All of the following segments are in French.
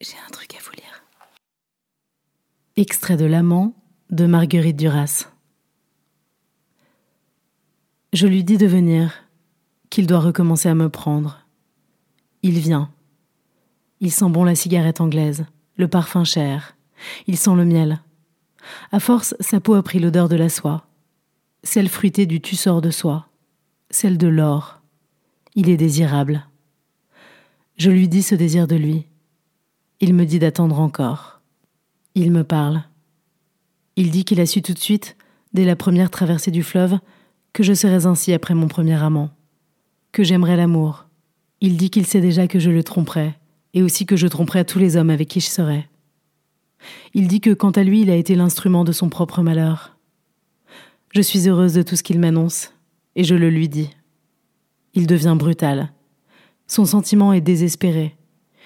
J'ai un truc à vous lire. Extrait de L'amant de Marguerite Duras. Je lui dis de venir, qu'il doit recommencer à me prendre. Il vient. Il sent bon la cigarette anglaise, le parfum cher. Il sent le miel. À force, sa peau a pris l'odeur de la soie, celle fruitée du tussor de soie, celle de l'or. Il est désirable. Je lui dis ce désir de lui. Il me dit d'attendre encore. Il me parle. Il dit qu'il a su tout de suite, dès la première traversée du fleuve, que je serais ainsi après mon premier amant, que j'aimerais l'amour. Il dit qu'il sait déjà que je le tromperai, et aussi que je tromperai tous les hommes avec qui je serai. Il dit que quant à lui, il a été l'instrument de son propre malheur. Je suis heureuse de tout ce qu'il m'annonce, et je le lui dis. Il devient brutal. Son sentiment est désespéré.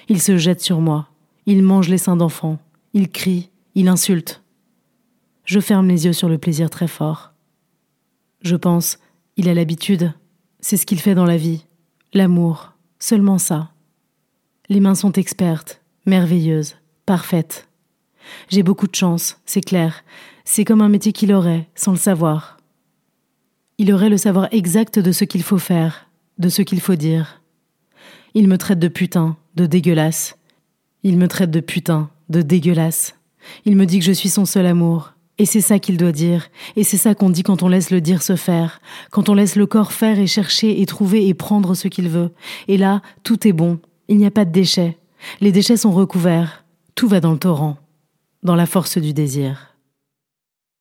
Il se jette sur moi. Il mange les seins d'enfant, il crie, il insulte. Je ferme les yeux sur le plaisir très fort. Je pense, il a l'habitude, c'est ce qu'il fait dans la vie, l'amour, seulement ça. Les mains sont expertes, merveilleuses, parfaites. J'ai beaucoup de chance, c'est clair, c'est comme un métier qu'il aurait, sans le savoir. Il aurait le savoir exact de ce qu'il faut faire, de ce qu'il faut dire. Il me traite de putain, de dégueulasse, il me traite de putain, de dégueulasse. Il me dit que je suis son seul amour. Et c'est ça qu'il doit dire. Et c'est ça qu'on dit quand on laisse le dire se faire. Quand on laisse le corps faire et chercher et trouver et prendre ce qu'il veut. Et là, tout est bon. Il n'y a pas de déchets. Les déchets sont recouverts. Tout va dans le torrent. Dans la force du désir.